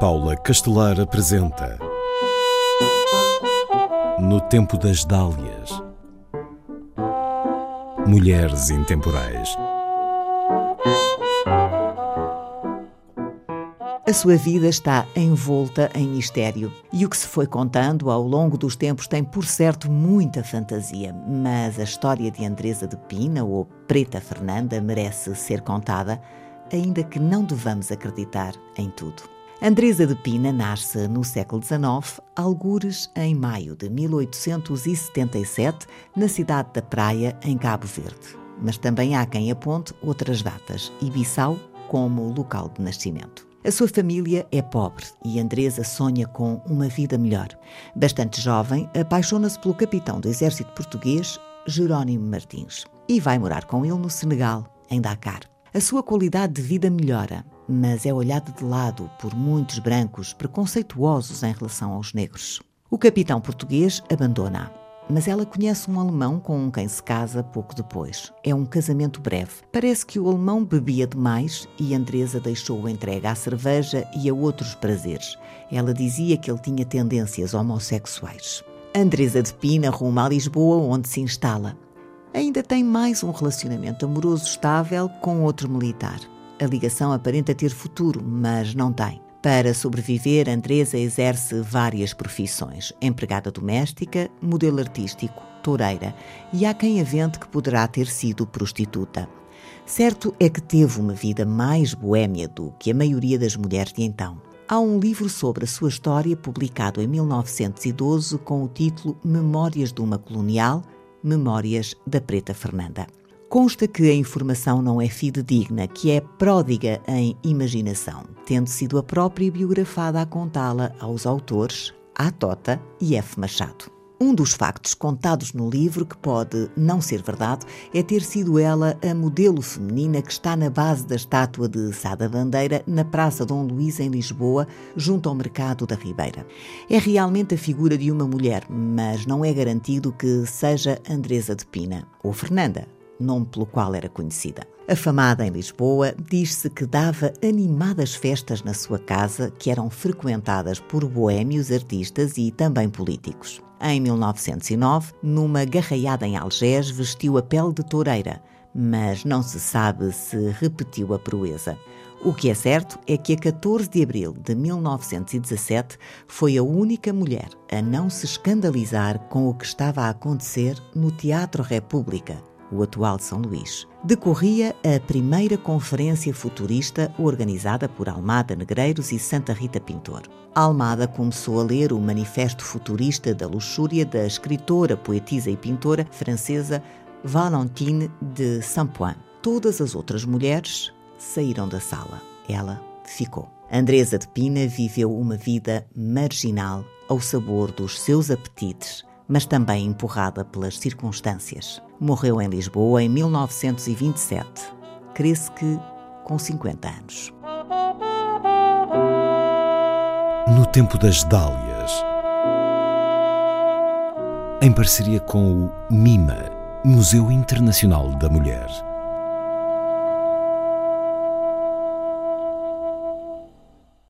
Paula Castelar apresenta No Tempo das Dálias Mulheres Intemporais A sua vida está envolta em mistério e o que se foi contando ao longo dos tempos tem, por certo, muita fantasia. Mas a história de Andresa de Pina, ou Preta Fernanda, merece ser contada, ainda que não devamos acreditar em tudo. Andresa de Pina nasce no século XIX, algures em maio de 1877, na cidade da Praia, em Cabo Verde. Mas também há quem aponte outras datas, Ibiçal como local de nascimento. A sua família é pobre e Andresa sonha com uma vida melhor. Bastante jovem, apaixona-se pelo capitão do exército português, Jerónimo Martins, e vai morar com ele no Senegal, em Dakar. A sua qualidade de vida melhora, mas é olhada de lado por muitos brancos preconceituosos em relação aos negros. O capitão português abandona-a mas ela conhece um alemão com quem se casa pouco depois. É um casamento breve. Parece que o alemão bebia demais e Andresa deixou-o entregue à cerveja e a outros prazeres. Ela dizia que ele tinha tendências homossexuais. Andresa de Pina rumo a Lisboa, onde se instala. Ainda tem mais um relacionamento amoroso estável com outro militar. A ligação aparenta ter futuro, mas não tem. Para sobreviver, Andresa exerce várias profissões: empregada doméstica, modelo artístico, toureira e há quem avente que poderá ter sido prostituta. Certo é que teve uma vida mais boêmia do que a maioria das mulheres de então. Há um livro sobre a sua história publicado em 1912 com o título Memórias de uma Colonial, Memórias da Preta Fernanda. Consta que a informação não é fidedigna, que é pródiga em imaginação, tendo sido a própria biografada a contá-la aos autores A. Tota e F. Machado. Um dos factos contados no livro que pode não ser verdade é ter sido ela a modelo feminina que está na base da estátua de Sada Bandeira na Praça Dom Luís em Lisboa, junto ao Mercado da Ribeira. É realmente a figura de uma mulher, mas não é garantido que seja Andresa de Pina ou Fernanda, nome pelo qual era conhecida. Afamada em Lisboa, diz-se que dava animadas festas na sua casa que eram frequentadas por boêmios, artistas e também políticos. Em 1909, numa garraiada em Algés, vestiu a pele de toureira, mas não se sabe se repetiu a proeza. O que é certo é que a 14 de abril de 1917 foi a única mulher a não se escandalizar com o que estava a acontecer no Teatro República, o atual São Luís, decorria a primeira conferência futurista organizada por Almada Negreiros e Santa Rita Pintor. Almada começou a ler o Manifesto Futurista da Luxúria da escritora, poetisa e pintora francesa Valentine de Saint-Point. Todas as outras mulheres saíram da sala. Ela ficou. Andresa de Pina viveu uma vida marginal ao sabor dos seus apetites mas também empurrada pelas circunstâncias. Morreu em Lisboa em 1927. Crê-se que com 50 anos. No tempo das Dálias, em parceria com o MIMA, Museu Internacional da Mulher.